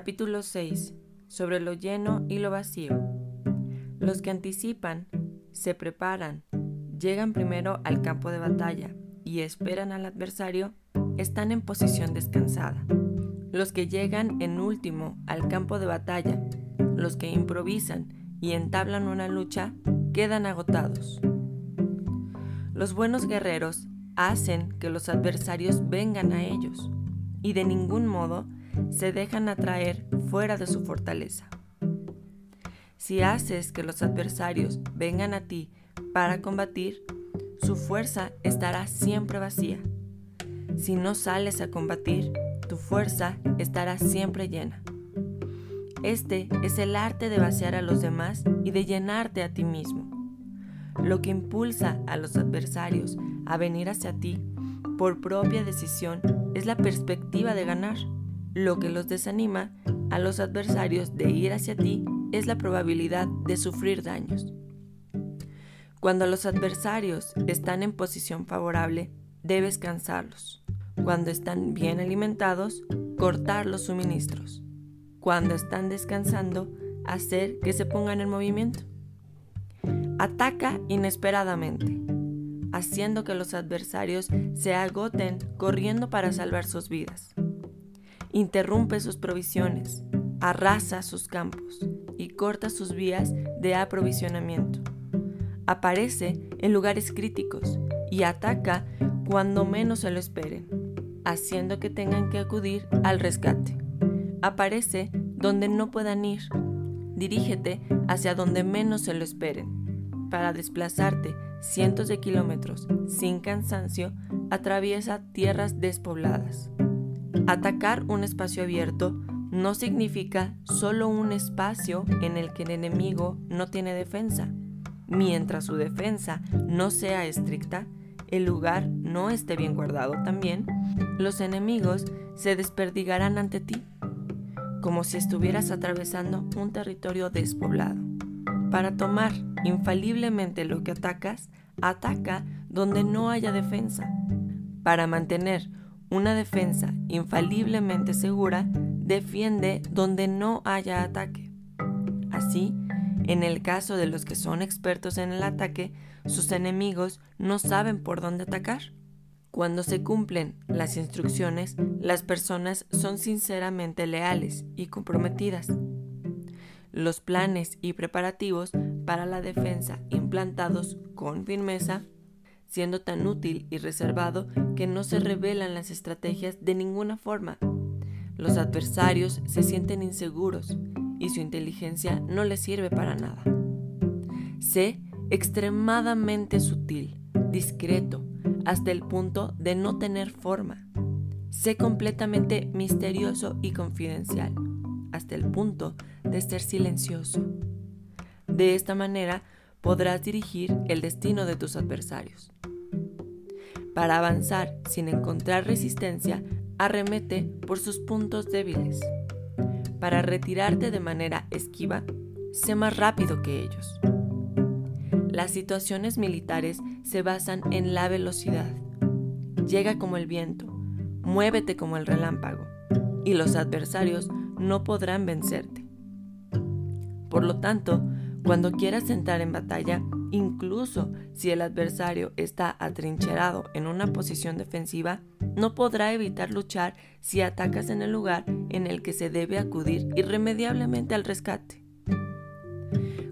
Capítulo 6. Sobre lo lleno y lo vacío. Los que anticipan, se preparan, llegan primero al campo de batalla y esperan al adversario, están en posición descansada. Los que llegan en último al campo de batalla, los que improvisan y entablan una lucha, quedan agotados. Los buenos guerreros hacen que los adversarios vengan a ellos y de ningún modo se dejan atraer fuera de su fortaleza. Si haces que los adversarios vengan a ti para combatir, su fuerza estará siempre vacía. Si no sales a combatir, tu fuerza estará siempre llena. Este es el arte de vaciar a los demás y de llenarte a ti mismo. Lo que impulsa a los adversarios a venir hacia ti por propia decisión es la perspectiva de ganar. Lo que los desanima a los adversarios de ir hacia ti es la probabilidad de sufrir daños. Cuando los adversarios están en posición favorable, debes cansarlos. Cuando están bien alimentados, cortar los suministros. Cuando están descansando, hacer que se pongan en movimiento. Ataca inesperadamente, haciendo que los adversarios se agoten corriendo para salvar sus vidas. Interrumpe sus provisiones, arrasa sus campos y corta sus vías de aprovisionamiento. Aparece en lugares críticos y ataca cuando menos se lo esperen, haciendo que tengan que acudir al rescate. Aparece donde no puedan ir. Dirígete hacia donde menos se lo esperen para desplazarte cientos de kilómetros sin cansancio, atraviesa tierras despobladas. Atacar un espacio abierto no significa solo un espacio en el que el enemigo no tiene defensa. Mientras su defensa no sea estricta, el lugar no esté bien guardado también, los enemigos se desperdigarán ante ti, como si estuvieras atravesando un territorio despoblado. Para tomar infaliblemente lo que atacas, ataca donde no haya defensa. Para mantener una defensa infaliblemente segura, defiende donde no haya ataque. Así, en el caso de los que son expertos en el ataque, sus enemigos no saben por dónde atacar. Cuando se cumplen las instrucciones, las personas son sinceramente leales y comprometidas los planes y preparativos para la defensa implantados con firmeza, siendo tan útil y reservado que no se revelan las estrategias de ninguna forma. Los adversarios se sienten inseguros y su inteligencia no les sirve para nada. Sé extremadamente sutil, discreto, hasta el punto de no tener forma. Sé completamente misterioso y confidencial hasta el punto de ser silencioso. De esta manera podrás dirigir el destino de tus adversarios. Para avanzar sin encontrar resistencia, arremete por sus puntos débiles. Para retirarte de manera esquiva, sé más rápido que ellos. Las situaciones militares se basan en la velocidad. Llega como el viento, muévete como el relámpago, y los adversarios no podrán vencerte. Por lo tanto, cuando quieras entrar en batalla, incluso si el adversario está atrincherado en una posición defensiva, no podrá evitar luchar si atacas en el lugar en el que se debe acudir irremediablemente al rescate.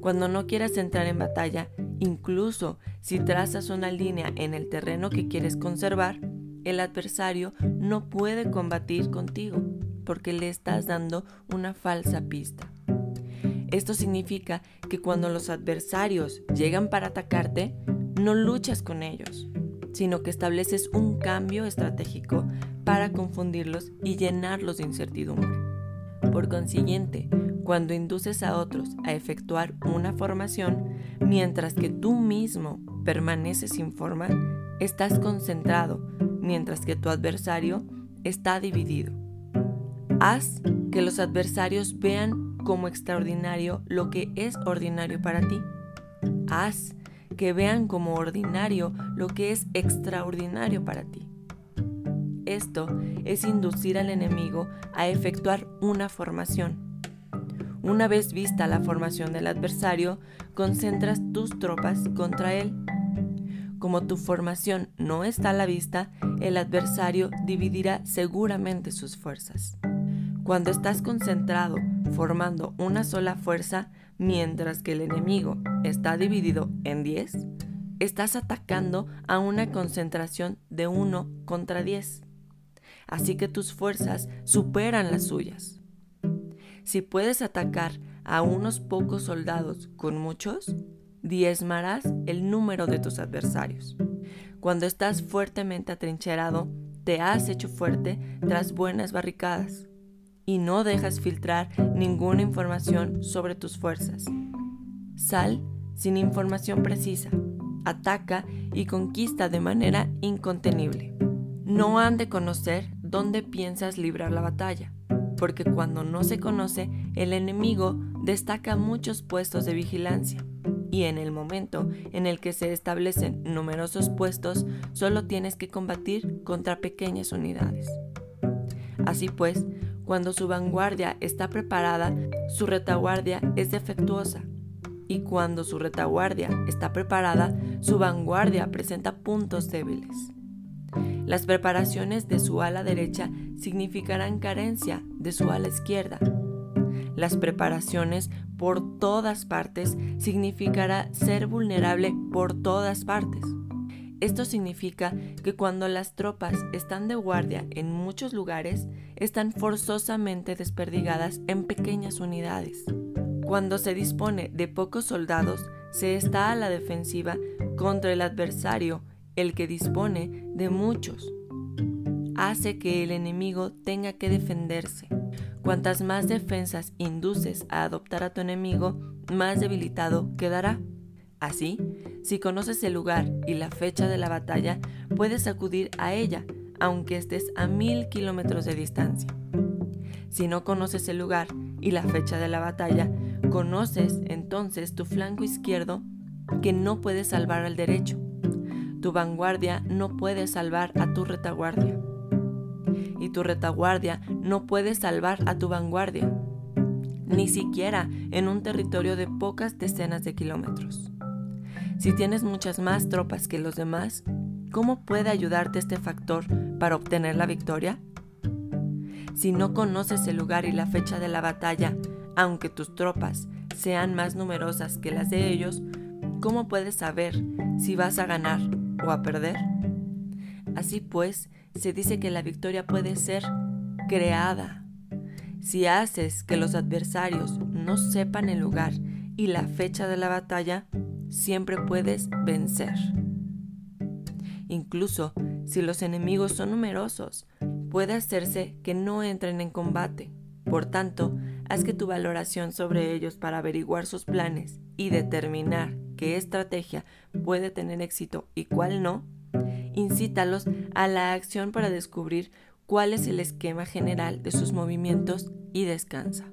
Cuando no quieras entrar en batalla, incluso si trazas una línea en el terreno que quieres conservar, el adversario no puede combatir contigo porque le estás dando una falsa pista. Esto significa que cuando los adversarios llegan para atacarte, no luchas con ellos, sino que estableces un cambio estratégico para confundirlos y llenarlos de incertidumbre. Por consiguiente, cuando induces a otros a efectuar una formación, mientras que tú mismo permaneces sin forma, estás concentrado, mientras que tu adversario está dividido. Haz que los adversarios vean como extraordinario lo que es ordinario para ti. Haz que vean como ordinario lo que es extraordinario para ti. esto es inducir al enemigo a efectuar una formación. Una vez vista la formación del adversario, concentras tus tropas contra él. Como tu formación no está a la vista, el adversario dividirá seguramente sus fuerzas. Cuando estás concentrado formando una sola fuerza, mientras que el enemigo está dividido en 10, estás atacando a una concentración de 1 contra 10. Así que tus fuerzas superan las suyas. Si puedes atacar a unos pocos soldados con muchos, diezmarás el número de tus adversarios. Cuando estás fuertemente atrincherado, te has hecho fuerte tras buenas barricadas y no dejas filtrar ninguna información sobre tus fuerzas. Sal sin información precisa, ataca y conquista de manera incontenible. No han de conocer dónde piensas librar la batalla, porque cuando no se conoce, el enemigo destaca muchos puestos de vigilancia, y en el momento en el que se establecen numerosos puestos, solo tienes que combatir contra pequeñas unidades. Así pues, cuando su vanguardia está preparada, su retaguardia es defectuosa. Y cuando su retaguardia está preparada, su vanguardia presenta puntos débiles. Las preparaciones de su ala derecha significarán carencia de su ala izquierda. Las preparaciones por todas partes significará ser vulnerable por todas partes. Esto significa que cuando las tropas están de guardia en muchos lugares, están forzosamente desperdigadas en pequeñas unidades. Cuando se dispone de pocos soldados, se está a la defensiva contra el adversario, el que dispone de muchos. Hace que el enemigo tenga que defenderse. Cuantas más defensas induces a adoptar a tu enemigo, más debilitado quedará. Así, si conoces el lugar y la fecha de la batalla, puedes acudir a ella, aunque estés a mil kilómetros de distancia. Si no conoces el lugar y la fecha de la batalla, conoces entonces tu flanco izquierdo que no puede salvar al derecho. Tu vanguardia no puede salvar a tu retaguardia. Y tu retaguardia no puede salvar a tu vanguardia, ni siquiera en un territorio de pocas decenas de kilómetros. Si tienes muchas más tropas que los demás, ¿cómo puede ayudarte este factor para obtener la victoria? Si no conoces el lugar y la fecha de la batalla, aunque tus tropas sean más numerosas que las de ellos, ¿cómo puedes saber si vas a ganar o a perder? Así pues, se dice que la victoria puede ser creada. Si haces que los adversarios no sepan el lugar y la fecha de la batalla, siempre puedes vencer. Incluso si los enemigos son numerosos, puede hacerse que no entren en combate. Por tanto, haz que tu valoración sobre ellos para averiguar sus planes y determinar qué estrategia puede tener éxito y cuál no, incítalos a la acción para descubrir cuál es el esquema general de sus movimientos y descansa.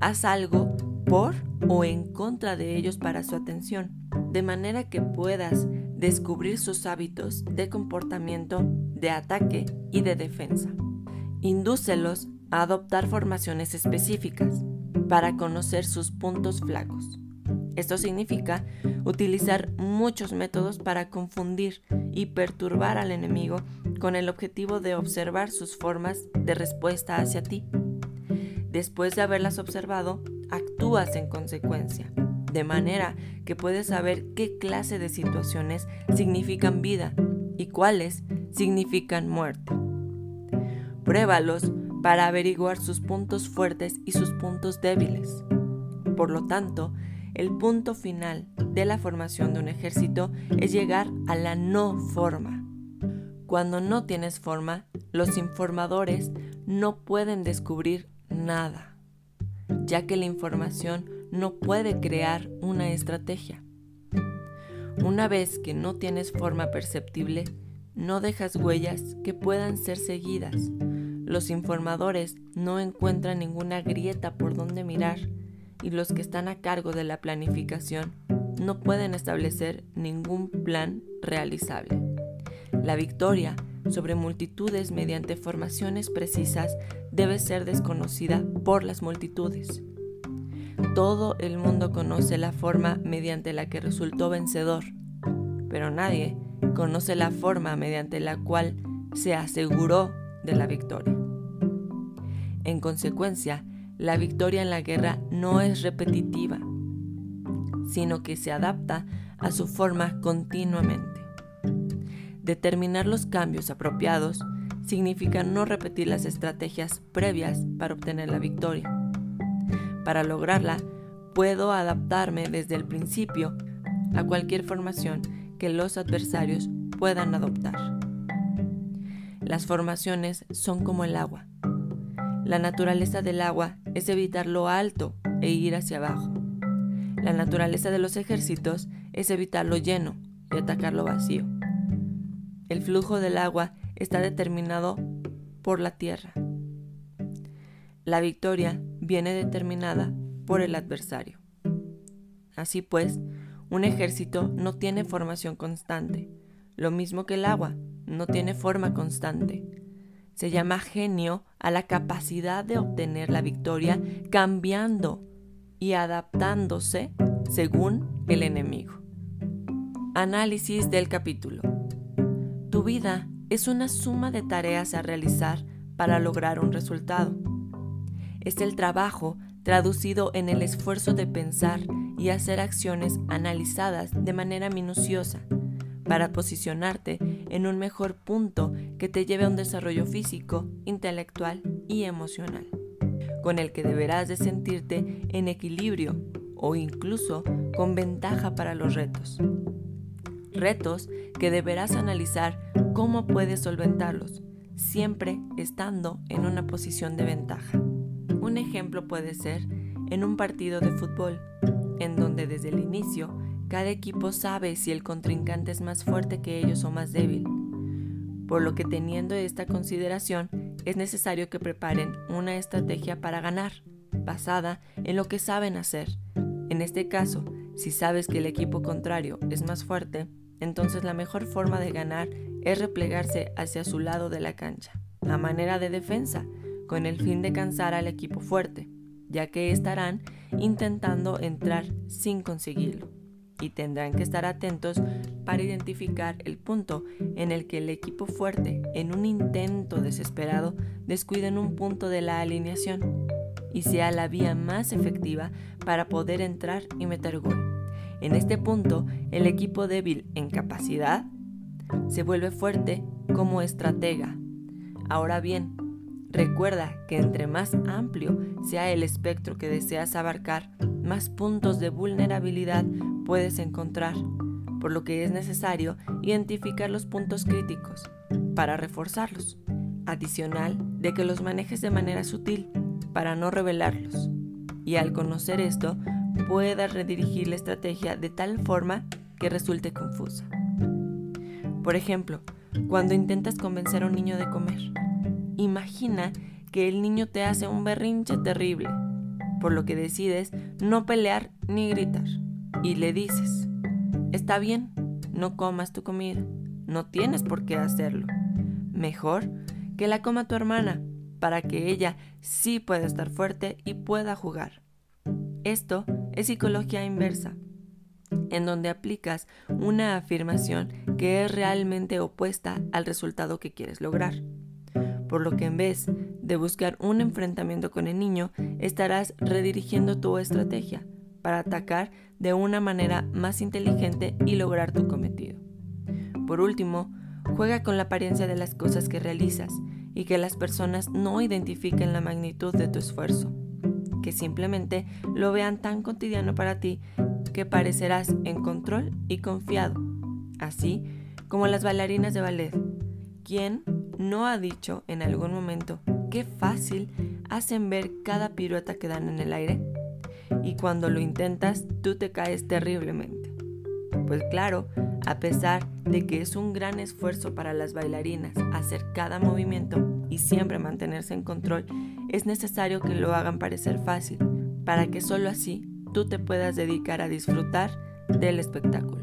Haz algo por o en contra de ellos para su atención, de manera que puedas descubrir sus hábitos de comportamiento, de ataque y de defensa. Indúcelos a adoptar formaciones específicas para conocer sus puntos flacos. Esto significa utilizar muchos métodos para confundir y perturbar al enemigo con el objetivo de observar sus formas de respuesta hacia ti. Después de haberlas observado, actúas en consecuencia, de manera que puedes saber qué clase de situaciones significan vida y cuáles significan muerte. Pruébalos para averiguar sus puntos fuertes y sus puntos débiles. Por lo tanto, el punto final de la formación de un ejército es llegar a la no forma. Cuando no tienes forma, los informadores no pueden descubrir nada ya que la información no puede crear una estrategia. Una vez que no tienes forma perceptible, no dejas huellas que puedan ser seguidas. Los informadores no encuentran ninguna grieta por donde mirar y los que están a cargo de la planificación no pueden establecer ningún plan realizable. La victoria sobre multitudes mediante formaciones precisas debe ser desconocida por las multitudes. Todo el mundo conoce la forma mediante la que resultó vencedor, pero nadie conoce la forma mediante la cual se aseguró de la victoria. En consecuencia, la victoria en la guerra no es repetitiva, sino que se adapta a su forma continuamente. Determinar los cambios apropiados significa no repetir las estrategias previas para obtener la victoria. Para lograrla, puedo adaptarme desde el principio a cualquier formación que los adversarios puedan adoptar. Las formaciones son como el agua. La naturaleza del agua es evitar lo alto e ir hacia abajo. La naturaleza de los ejércitos es evitar lo lleno y atacar lo vacío. El flujo del agua está determinado por la tierra. La victoria viene determinada por el adversario. Así pues, un ejército no tiene formación constante, lo mismo que el agua no tiene forma constante. Se llama genio a la capacidad de obtener la victoria cambiando y adaptándose según el enemigo. Análisis del capítulo. Tu vida es una suma de tareas a realizar para lograr un resultado. Es el trabajo traducido en el esfuerzo de pensar y hacer acciones analizadas de manera minuciosa para posicionarte en un mejor punto que te lleve a un desarrollo físico, intelectual y emocional, con el que deberás de sentirte en equilibrio o incluso con ventaja para los retos. Retos que deberás analizar cómo puedes solventarlos, siempre estando en una posición de ventaja. Un ejemplo puede ser en un partido de fútbol, en donde desde el inicio cada equipo sabe si el contrincante es más fuerte que ellos o más débil, por lo que teniendo esta consideración es necesario que preparen una estrategia para ganar, basada en lo que saben hacer. En este caso, si sabes que el equipo contrario es más fuerte, entonces la mejor forma de ganar es replegarse hacia su lado de la cancha, a manera de defensa, con el fin de cansar al equipo fuerte, ya que estarán intentando entrar sin conseguirlo y tendrán que estar atentos para identificar el punto en el que el equipo fuerte, en un intento desesperado, descuiden un punto de la alineación y sea la vía más efectiva para poder entrar y meter gol. En este punto, el equipo débil en capacidad se vuelve fuerte como estratega. Ahora bien, recuerda que entre más amplio sea el espectro que deseas abarcar, más puntos de vulnerabilidad puedes encontrar, por lo que es necesario identificar los puntos críticos para reforzarlos, adicional de que los manejes de manera sutil para no revelarlos. Y al conocer esto, puedas redirigir la estrategia de tal forma que resulte confusa. Por ejemplo, cuando intentas convencer a un niño de comer, imagina que el niño te hace un berrinche terrible, por lo que decides no pelear ni gritar y le dices, está bien, no comas tu comida, no tienes por qué hacerlo. Mejor que la coma tu hermana, para que ella sí pueda estar fuerte y pueda jugar. Esto es psicología inversa, en donde aplicas una afirmación que es realmente opuesta al resultado que quieres lograr. Por lo que en vez de buscar un enfrentamiento con el niño, estarás redirigiendo tu estrategia para atacar de una manera más inteligente y lograr tu cometido. Por último, juega con la apariencia de las cosas que realizas y que las personas no identifiquen la magnitud de tu esfuerzo, que simplemente lo vean tan cotidiano para ti que parecerás en control y confiado, así como las bailarinas de ballet, quien no ha dicho en algún momento qué fácil hacen ver cada pirueta que dan en el aire y cuando lo intentas tú te caes terriblemente. Pues claro, a pesar de que es un gran esfuerzo para las bailarinas hacer cada movimiento y siempre mantenerse en control, es necesario que lo hagan parecer fácil, para que solo así tú te puedas dedicar a disfrutar del espectáculo.